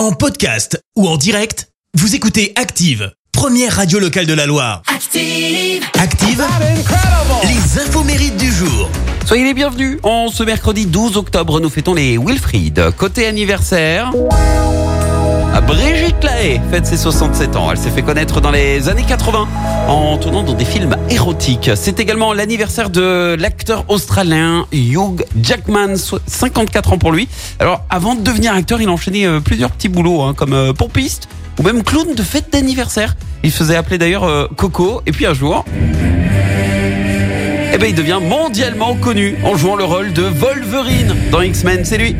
En podcast ou en direct, vous écoutez Active, première radio locale de la Loire. Active. Active, les infos mérites du jour. Soyez les bienvenus. En ce mercredi 12 octobre, nous fêtons les Wilfried. Côté anniversaire, Brigitte Lahaye fête ses 67 ans. Elle s'est fait connaître dans les années 80 en tournant dans des films érotiques. C'est également l'anniversaire de l'acteur australien Hugh Jackman, so- 54 ans pour lui. Alors, avant de devenir acteur, il a enchaîné euh, plusieurs petits boulots, hein, comme euh, pompiste ou même clown de fête d'anniversaire. Il faisait appeler d'ailleurs euh, Coco. Et puis un jour, eh ben, il devient mondialement connu en jouant le rôle de Wolverine dans X-Men, c'est lui.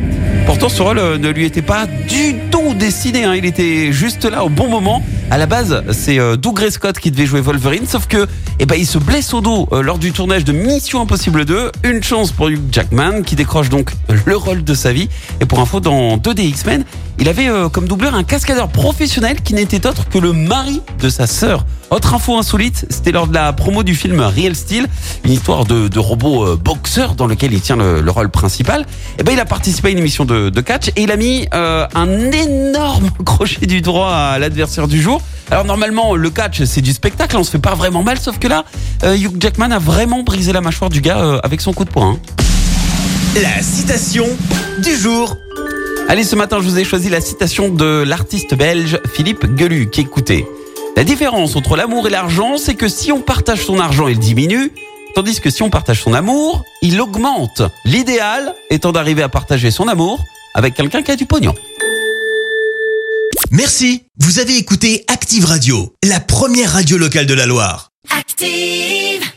Pourtant, ce rôle euh, ne lui était pas du tout destiné, hein. il était juste là au bon moment. À la base, c'est euh, Doug Scott qui devait jouer Wolverine, sauf que, eh ben, il se blesse au dos euh, lors du tournage de Mission Impossible 2. Une chance pour Hugh Jackman, qui décroche donc le rôle de sa vie. Et pour info, dans 2D X-Men, il avait comme doubleur un cascadeur professionnel qui n'était autre que le mari de sa sœur. Autre info insolite, c'était lors de la promo du film Real Steel, une histoire de, de robot euh, boxeur dans lequel il tient le, le rôle principal. Et ben il a participé à une émission de, de catch et il a mis euh, un énorme crochet du droit à l'adversaire du jour. Alors normalement le catch c'est du spectacle, on se fait pas vraiment mal, sauf que là euh, Hugh Jackman a vraiment brisé la mâchoire du gars euh, avec son coup de poing. hein. La citation du jour. Allez, ce matin, je vous ai choisi la citation de l'artiste belge Philippe Geluc. Écoutez, la différence entre l'amour et l'argent, c'est que si on partage son argent, il diminue, tandis que si on partage son amour, il augmente. L'idéal étant d'arriver à partager son amour avec quelqu'un qui a du pognon. Merci, vous avez écouté Active Radio, la première radio locale de la Loire. Active.